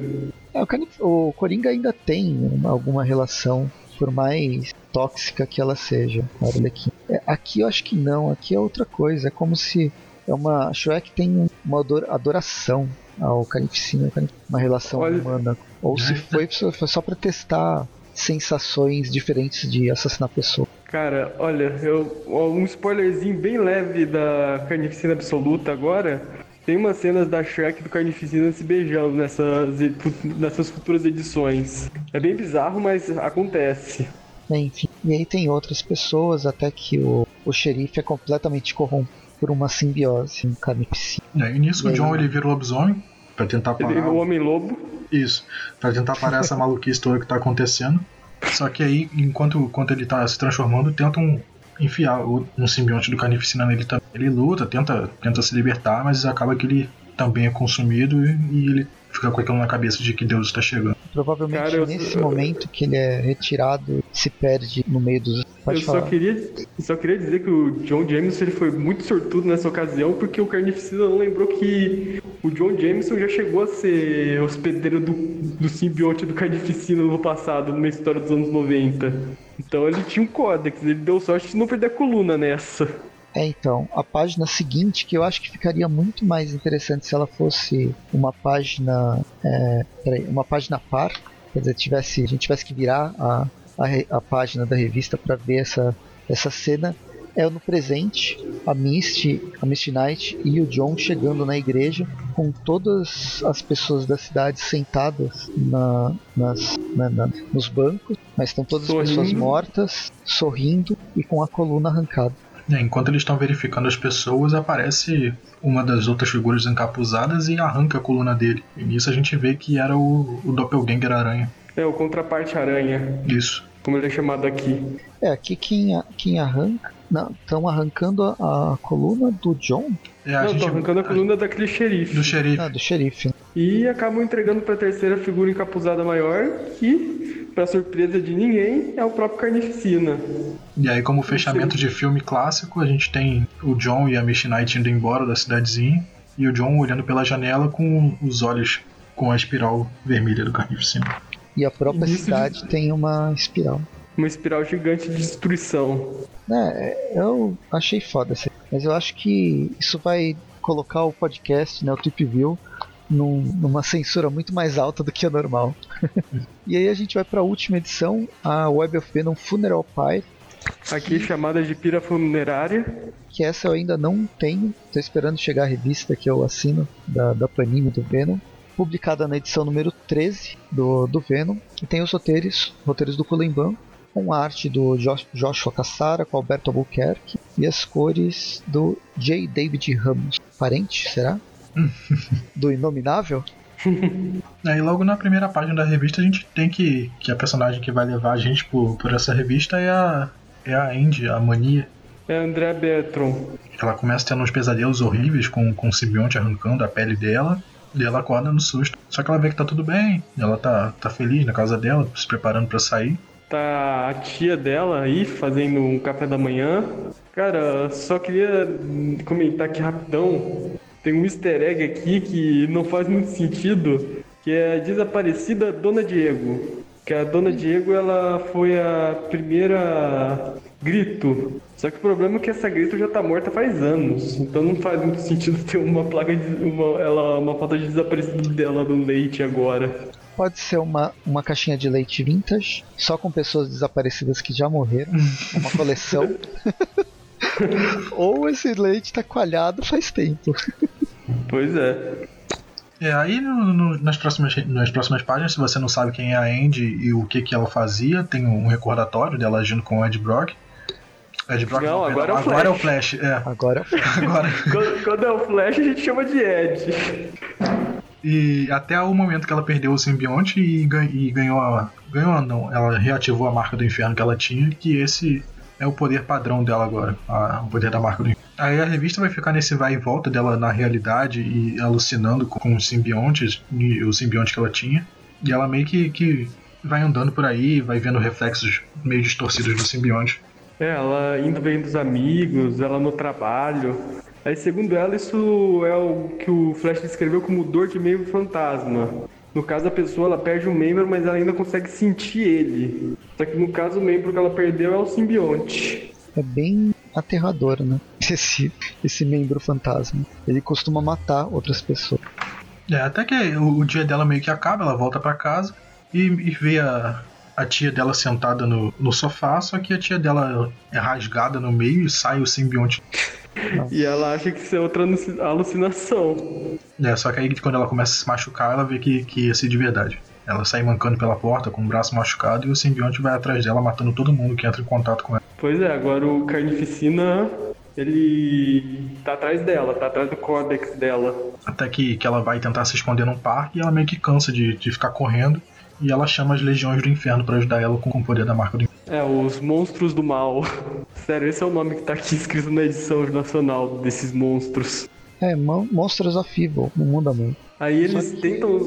É, o, Carnif... o Coringa ainda tem uma, alguma relação, por mais tóxica que ela seja, a Arlequina. É, aqui eu acho que não, aqui é outra coisa, é como se é uma a Shrek tem uma adoração ao Carnificina, uma relação Olha... humana, ou se foi, foi só para testar sensações diferentes de assassinar pessoa. Cara, olha, eu, um spoilerzinho bem leve da Carnificina Absoluta agora. Tem umas cenas da Shrek e do Carnificina se beijando nessas, nessas futuras edições. É bem bizarro, mas acontece. Enfim, e aí tem outras pessoas, até que o, o xerife é completamente corrompido por uma simbiose em carnificina. É, e nisso e o John ele vira o lobisomem pra tentar parar. Ele vira o Homem-Lobo. Isso, pra tentar parar essa maluquice toda que tá acontecendo. Só que aí, enquanto, enquanto ele tá se transformando, tentam enfiar um simbionte do Carnificina nele também. Ele luta, tenta, tenta se libertar, mas acaba que ele também é consumido e, e ele fica com aquilo na cabeça de que Deus está chegando. Provavelmente Cara, eu- nesse momento que ele é retirado, se perde no meio dos. Pode eu falar. só queria, só queria dizer que o John Jameson ele foi muito sortudo nessa ocasião, porque o Carnificina não lembrou que o John Jameson já chegou a ser hospedeiro do, do do Carnificina no passado, numa história dos anos 90. Então ele tinha um códex, ele deu sorte de não perder a coluna nessa. É, então, a página seguinte, que eu acho que ficaria muito mais interessante se ela fosse uma página. É, peraí, uma página par. Quer dizer, tivesse, a gente tivesse que virar a, a, a página da revista para ver essa, essa cena. É no presente, a Misty, a Misty Knight e o John chegando na igreja com todas as pessoas da cidade sentadas na, nas, na- na- nos bancos, mas estão todas as pessoas Sorrindo. mortas, sorrindo e com a coluna arrancada. É, enquanto eles estão verificando as pessoas, aparece uma das outras figuras encapuzadas e arranca a coluna dele. E nisso a gente vê que era o, o Doppelganger Aranha. É, o contraparte aranha, Isso. como ele é chamado aqui. É, aqui quem, quem arranca. Não, estão arrancando a, a coluna do John? É, a não, tô arrancando a coluna daquele xerife. do xerife. Ah, do xerife. E acabam entregando pra terceira figura encapuzada maior, que, pra surpresa de ninguém, é o próprio Carnificina. E aí, como fechamento de filme clássico, a gente tem o John e a Misty Knight indo embora da cidadezinha. E o John olhando pela janela com os olhos com a espiral vermelha do carnificina. E a própria Isso de- cidade tem uma espiral. Uma espiral gigante de destruição. É, eu achei foda essa. Mas eu acho que isso vai colocar o podcast, né, o Trip View, num- numa censura muito mais alta do que a normal. e aí a gente vai pra última edição, a Web of Venom Funeral Pyre. Aqui chamada de pira funerária. que essa eu ainda não tenho. Tô esperando chegar a revista que eu assino da, da Panini do Venom. Publicada na edição número 13 do, do Venom. E tem os roteiros, roteiros do Kulemban, com a arte do Josh, Joshua Cassara, com Alberto Albuquerque. E as cores do J. David Ramos. Parente, será? do Inominável? Aí logo na primeira página da revista a gente tem que. que a personagem que vai levar a gente por, por essa revista é a. é a Andy, a mania. É André Bertron. Ela começa tendo uns pesadelos horríveis com, com o simbionte arrancando a pele dela. E ela acorda no susto. Só que ela vê que tá tudo bem. Ela tá, tá feliz na casa dela, se preparando pra sair. Tá a tia dela aí fazendo um café da manhã. Cara, só queria comentar aqui rapidão. Tem um easter egg aqui que não faz muito sentido, que é a desaparecida Dona Diego. Que a Dona Diego ela foi a primeira grito. Só que o problema é que essa grito já tá morta faz anos. Então não faz muito sentido ter uma placa de uma, ela, uma foto de desaparecido dela no leite agora. Pode ser uma, uma caixinha de leite vintage, só com pessoas desaparecidas que já morreram. uma coleção. Ou esse leite tá coalhado faz tempo. Pois é. É, aí no- no- nas, próximas, nas próximas páginas, se você não sabe quem é a Andy e o que, que ela fazia, tem um recordatório dela agindo com o Ed Brock. Ed Brock Não, perdão, agora é o agora é o Flash. É, Agora agora. Quando, quando é o Flash, a gente chama de Ed. E até o momento que ela perdeu o simbionte e, gan- e ganhou a. Ganhou não, ela reativou a marca do inferno que ela tinha, que esse é o poder padrão dela agora, a- o poder da marca do inferno. Aí a revista vai ficar nesse vai e volta dela na realidade e alucinando com, com os simbiontes e o simbionte que ela tinha. E ela meio que, que vai andando por aí, vai vendo reflexos meio distorcidos do simbionte. É, ela indo bem dos amigos, ela no trabalho. Aí, segundo ela, isso é o que o Flash descreveu como dor de membro fantasma. No caso, a pessoa ela perde um membro, mas ela ainda consegue sentir ele. Só que no caso, o membro que ela perdeu é o simbionte. é bem aterrador, né? Esse, esse membro fantasma. Ele costuma matar outras pessoas. É, até que o, o dia dela meio que acaba, ela volta pra casa e, e vê a, a tia dela sentada no, no sofá, só que a tia dela é rasgada no meio e sai o simbionte. E ela acha que isso é outra aluci- alucinação. É, só que aí quando ela começa a se machucar, ela vê que, que ia ser de verdade. Ela sai mancando pela porta com o braço machucado e o simbionte vai atrás dela, matando todo mundo que entra em contato com ela. Pois é, agora o Carnificina, ele tá atrás dela, tá atrás do códex dela. Até que, que ela vai tentar se esconder num parque e ela meio que cansa de, de ficar correndo. E ela chama as legiões do inferno pra ajudar ela com, o poder da marca do inferno. É, os monstros do mal. Sério, esse é o nome que tá aqui escrito na edição nacional desses monstros. É, Mon Monsters of Evil, no mundo amor. Aí eles tentam.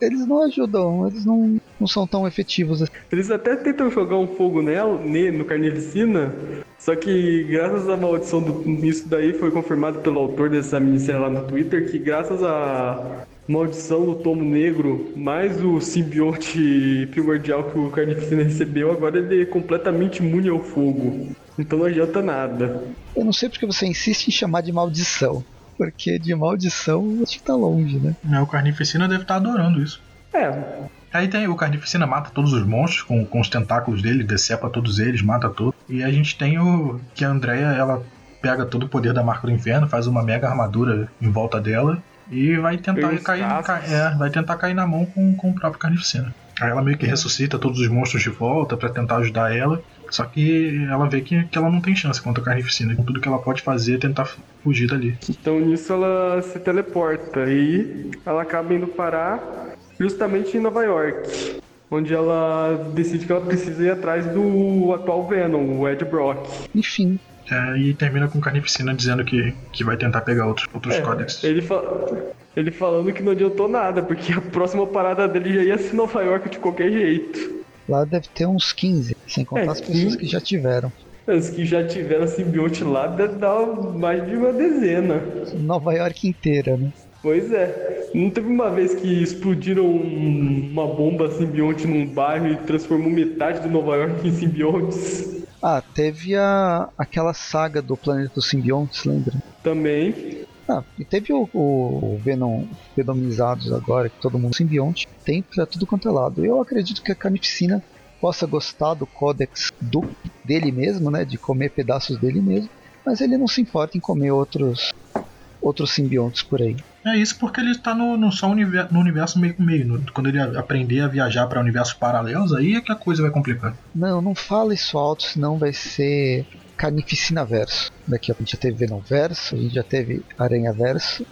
Eles não ajudam, eles não, não são tão efetivos assim. Eles até tentam jogar um fogo nela, ne- no Carnificina, só que graças à maldição do. Isso daí foi confirmado pelo autor dessa minissérie lá no Twitter, que graças à maldição do tomo negro, mais o simbionte primordial que o Carnificina recebeu, agora ele é completamente imune ao fogo. Então não adianta nada. Eu não sei porque você insiste em chamar de maldição. Porque de maldição acho que tá longe, né? É, O Carnificina deve estar adorando isso. É, Aí tem o Carnificina mata todos os monstros com, com os tentáculos dele, decepa todos eles, mata todos. E a gente tem o que a Andrea ela pega todo o poder da marca do inferno, faz uma mega armadura em volta dela e vai tentar cair, é, vai tentar cair na mão com, com o próprio Carnificina. Aí ela meio que ressuscita todos os monstros de volta pra tentar ajudar ela. Só que ela vê que, que ela não tem chance contra o Carnificina. Então tudo que ela pode fazer é tentar fugir dali. Então nisso ela se teleporta e ela acaba indo parar justamente em Nova York, onde ela decide que ela precisa ir atrás do atual Venom, o Ed Brock. Enfim, É, e termina com Carnificina dizendo que, que vai tentar pegar outros, outros É, códex. ele, fa- ele falando que não adiantou nada, porque a próxima parada dele já ia ser Nova York de qualquer jeito. lá deve ter uns 15, sem contar É, as pessoas 15. que já tiveram. Os que já tiveram simbionte lá deve dar mais de uma dezena. Nova York inteira, né? Pois é. Não teve uma vez que explodiram um- uma bomba simbionte num bairro e transformou metade de Nova York em simbiontes? Ah, teve a aquela saga do Planeta dos Simbiontes, lembra? Também. Ah, e teve o, o Venom Venomizados agora, que todo mundo é simbionte. Tem pra tudo quanto é lado. Eu acredito que a Carnificina possa gostar do códex do, dele mesmo, né? De comer pedaços dele mesmo. Mas ele não se importa em comer outros outros simbiontes por aí. É isso porque ele tá no, no só univer- no universo meio com meio. no- quando ele aprender a viajar para universos paralelos, aí é que a coisa vai complicar. Não, não fala isso alto, senão vai ser Carnificina Verso. Daqui a pouco a gente já teve Venom Verso, a gente já teve Aranha Verso.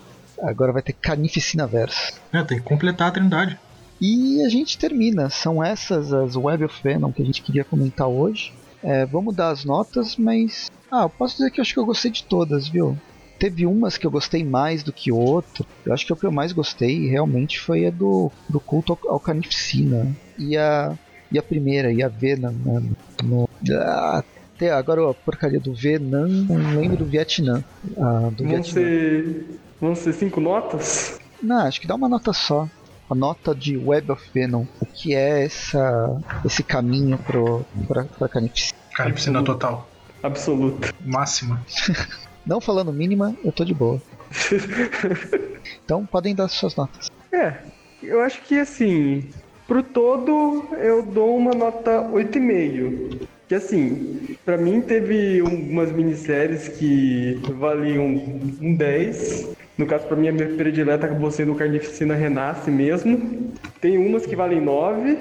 Agora vai ter Carnificina Verso. É, tem que completar a trindade. E a gente termina. São essas as Web of Venom que a gente queria comentar hoje. É, vamos dar as notas, mas. Ah, eu posso dizer que eu acho que eu gostei de todas, viu? Teve umas que eu gostei mais do que outras. Eu acho que o que eu mais gostei realmente foi a do, do culto ao, ao Carnificina. E a, e a primeira, e a Venom. Né, no, ah, até agora a porcaria do Venom, não lembro do Vietnã. Ah, do Vão Vietnã. ser. Vão ser cinco notas? Não, acho que dá uma nota só. A nota de Web of Venom. O que é essa, esse caminho pro, pra, pra Carnificina. Carnificina total. Absoluta. Máxima. Não falando mínima, eu tô de boa. Então podem dar suas notas. É, eu acho que assim, pro todo eu dou uma nota 8,5. Que assim, pra mim teve umas minisséries que valiam um 10. No caso, pra mim, a minha predileta acabou sendo Carnificina Renasce mesmo. Tem umas que valem 9,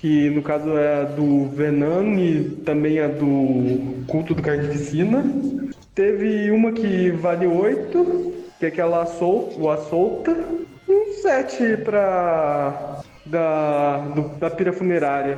que no caso é a do Venom e também a do Culto do Carnificina. Teve uma que vale 8, que é aquela sol, o A Solta. Um 7 pra. Da, do- da pira funerária.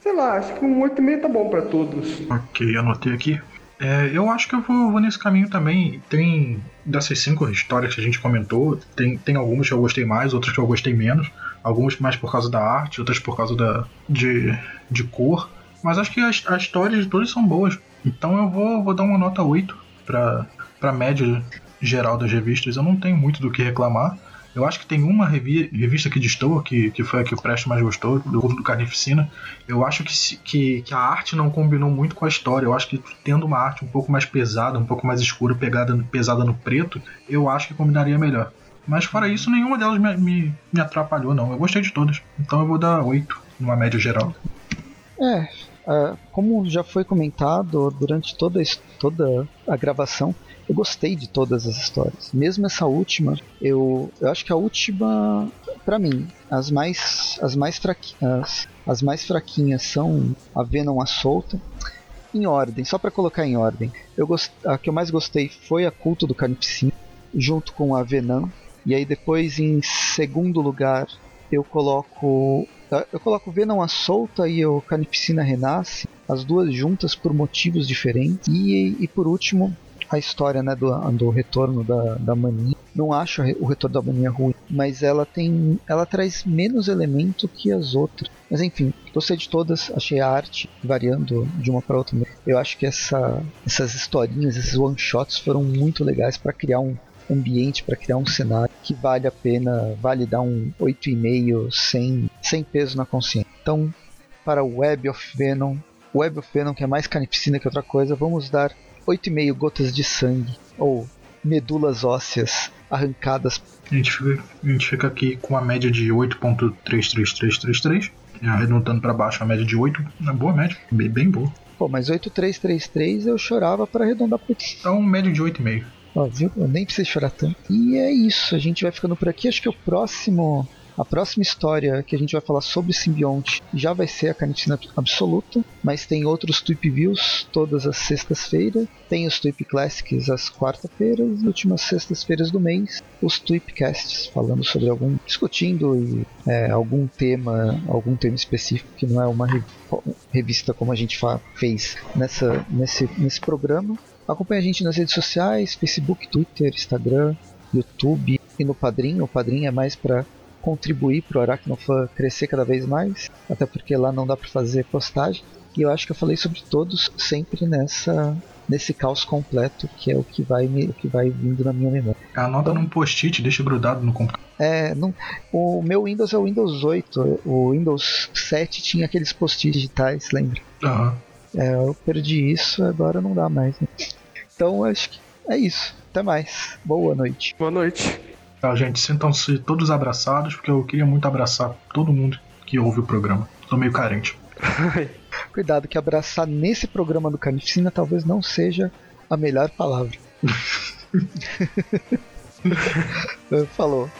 Sei lá, acho que um 8,5 tá bom pra todos. Ok, anotei aqui. É, eu acho que eu vou, vou nesse caminho também. Tem dessas cinco histórias que a gente comentou, tem, tem algumas que eu gostei mais, outras que eu gostei menos. Algumas mais por causa da arte, outras por causa da, de, de cor. Mas acho que as, as histórias de todas são boas. Então eu vou, vou dar uma nota 8 pra, pra média geral das revistas. Eu não tenho muito do que reclamar. Eu acho que tem uma revi- revista que destoa, que, que foi a que o Presto mais gostou, do Culto do Carnificina. Eu acho que, que, que a arte não combinou muito com a história. Eu acho que tendo uma arte um pouco mais pesada, um pouco mais escura, pegada, pesada no preto, eu acho que combinaria melhor. Mas fora isso, nenhuma delas me, me, me atrapalhou, não. Eu gostei de todas. Então eu vou dar 8 numa média geral. É, ah, como já foi comentado durante toda, toda a gravação, eu gostei de todas as histórias. Mesmo essa última, eu, eu acho que a última, pra mim, as mais, as mais, as, as mais fraquinhas são a Venom a Solta. Em ordem, só pra colocar em ordem. Eu gost, a que eu mais gostei foi a Culto do Carnificina, junto com a Venom. E aí depois, em segundo lugar, eu coloco Tá? Eu coloco Venom a solta e o Carnificina renasce, as duas juntas por motivos diferentes. E, e por último, a história né, do, do retorno da, da mania. Não acho o retorno da mania ruim, mas ela tem. Ela traz menos elemento que as outras. Mas enfim, gostei de todas, achei a arte variando de uma para outra. Eu acho que essa, essas historinhas, esses one shots foram muito legais para criar um ambiente, para criar um cenário que vale a pena, vale dar um 8,5 sem, sem peso na consciência. Então, para o Web of Venom, Web of Venom que é mais carnificina que outra coisa, vamos dar 8,5 gotas de sangue ou medulas ósseas arrancadas. A gente fica, a gente fica aqui com uma média de 8.33333, arredondando para baixo a média de 8, uma boa média, bem, bem boa. Pô, mas 8333 eu chorava para arredondar para Então, média de 8,5. Ó, viu? Eu nem preciso chorar tanto. E é isso, a gente vai ficando por aqui. Acho que o próximo a próxima história que a gente vai falar sobre simbionte já vai ser a Carnificina Absoluta, mas tem outros Tweep Views todas as sextas-feiras, tem os Tweep Classics às quarta-feiras últimas sextas-feiras do mês, os Tweepcasts, falando sobre algum. discutindo e, é, algum tema, algum tema específico que não é uma revista como a gente fez nessa, nesse, nesse programa. Acompanhe a gente nas redes sociais, Facebook, Twitter, Instagram, YouTube e no Padrim. O Padrim é mais para contribuir para o Aracnofan crescer cada vez mais, até porque lá não dá para fazer postagem. E eu acho que eu falei sobre todos sempre nessa nesse caos completo que é o que vai me, o que vai vindo na minha memória. Anota num post-it, deixa grudado no computador. É, não, o meu Windows é o Windows 8, o Windows 7 tinha aqueles post-its digitais, lembra? Uhum. É, eu perdi isso, agora não dá mais. Né? Então acho que é isso. Até mais. Boa noite. Boa noite. Tá, gente, sintam-se todos abraçados, porque eu queria muito abraçar todo mundo que ouve o programa. Tô meio carente. Cuidado que abraçar nesse programa do Carnificina talvez não seja a melhor palavra. Falou.